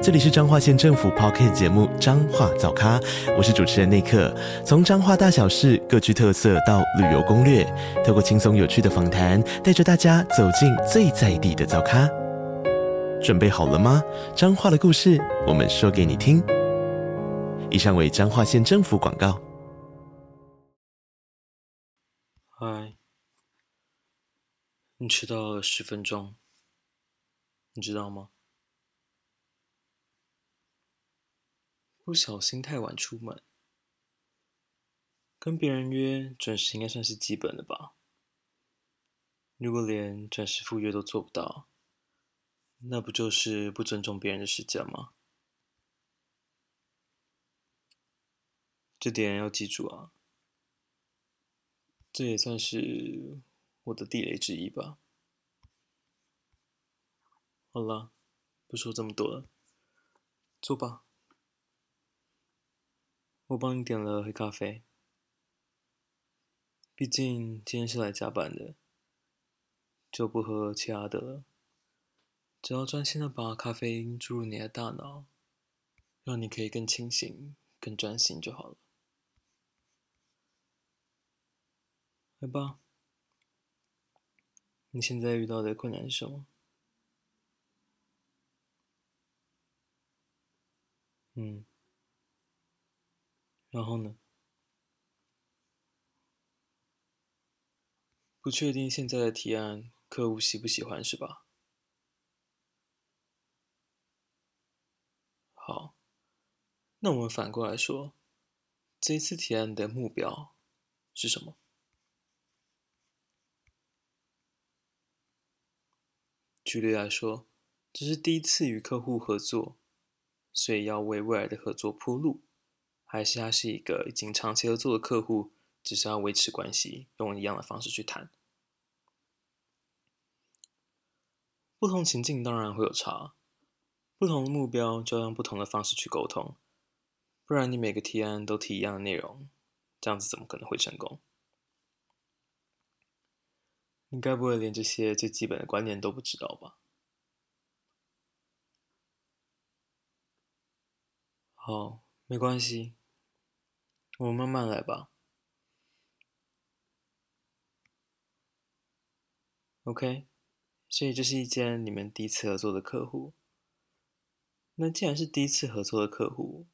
这里是彰化县政府 p o c k t 节目《彰化早咖》，我是主持人内克。从彰化大小事各具特色到旅游攻略，透过轻松有趣的访谈，带着大家走进最在地的早咖。准备好了吗？彰化的故事，我们说给你听。以上为彰化县政府广告。嗨，你迟到了十分钟，你知道吗？不小心太晚出门，跟别人约准时应该算是基本的吧。如果连准时赴约都做不到，那不就是不尊重别人的时间吗？这点要记住啊。这也算是我的地雷之一吧。好了，不说这么多了，坐吧。我帮你点了黑咖啡，毕竟今天是来加班的，就不喝其他的了。只要专心的把咖啡因注入你的大脑，让你可以更清醒、更专心就好了。来吧，你现在遇到的困难是什么？嗯。然后呢？不确定现在的提案客户喜不喜欢是吧？好，那我们反过来说，这次提案的目标是什么？举例来说，这是第一次与客户合作，所以要为未来的合作铺路。还是他是一个已经长期合作的客户，只是要维持关系，用一样的方式去谈。不同情境当然会有差，不同的目标就要用不同的方式去沟通，不然你每个提案都提一样的内容，这样子怎么可能会成功？你该不会连这些最基本的观念都不知道吧？好，没关系。我们慢慢来吧。OK，所以这是一间你们第一次合作的客户。那既然是第一次合作的客户，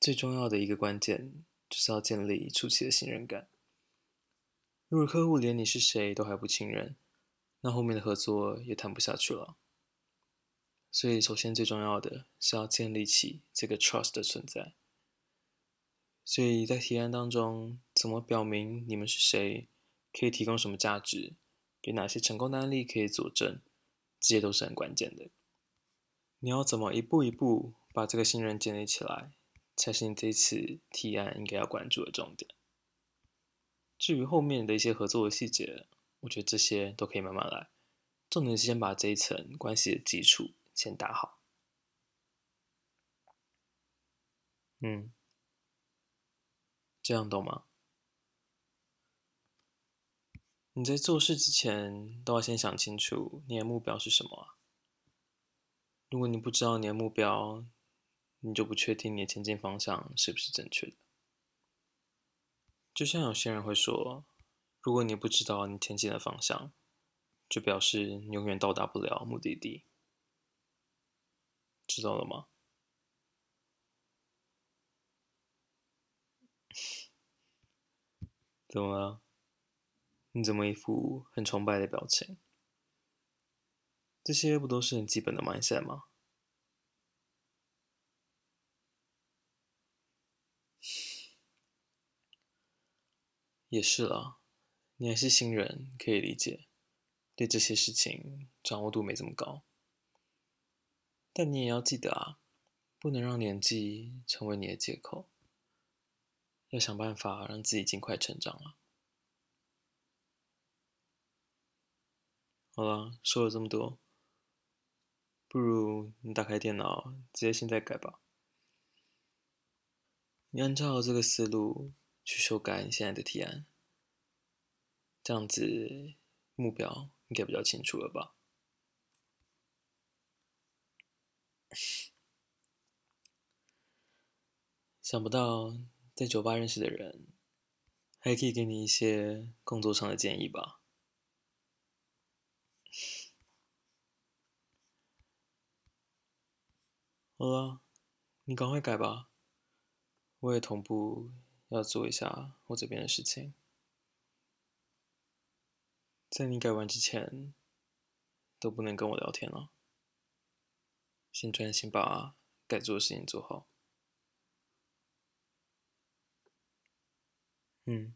最重要的一个关键就是要建立初期的信任感。如果客户连你是谁都还不信任，那后面的合作也谈不下去了。所以，首先最重要的是要建立起这个 trust 的存在。所以在提案当中，怎么表明你们是谁，可以提供什么价值，有哪些成功的案例可以佐证，这些都是很关键的。你要怎么一步一步把这个信任建立起来，才是你这次提案应该要关注的重点。至于后面的一些合作的细节，我觉得这些都可以慢慢来，重点是先把这一层关系的基础先打好。嗯。这样懂吗？你在做事之前都要先想清楚你的目标是什么。如果你不知道你的目标，你就不确定你的前进方向是不是正确的。就像有些人会说，如果你不知道你前进的方向，就表示你永远到达不了目的地。知道了吗？怎么了？你怎么一副很崇拜的表情？这些不都是很基本的 mindset 吗？也是啦，你还是新人，可以理解，对这些事情掌握度没这么高。但你也要记得啊，不能让年纪成为你的借口。要想办法让自己尽快成长了。好了，说了这么多，不如你打开电脑，直接现在改吧。你按照这个思路去修改你现在的提案，这样子目标应该比较清楚了吧？想不到在酒吧认识的人，还可以给你一些工作上的建议吧？好了，你赶快改吧。我也同步要做一下我这边的事情，在你改完之前都不能跟我聊天了，先专心把该做的事情做好。嗯。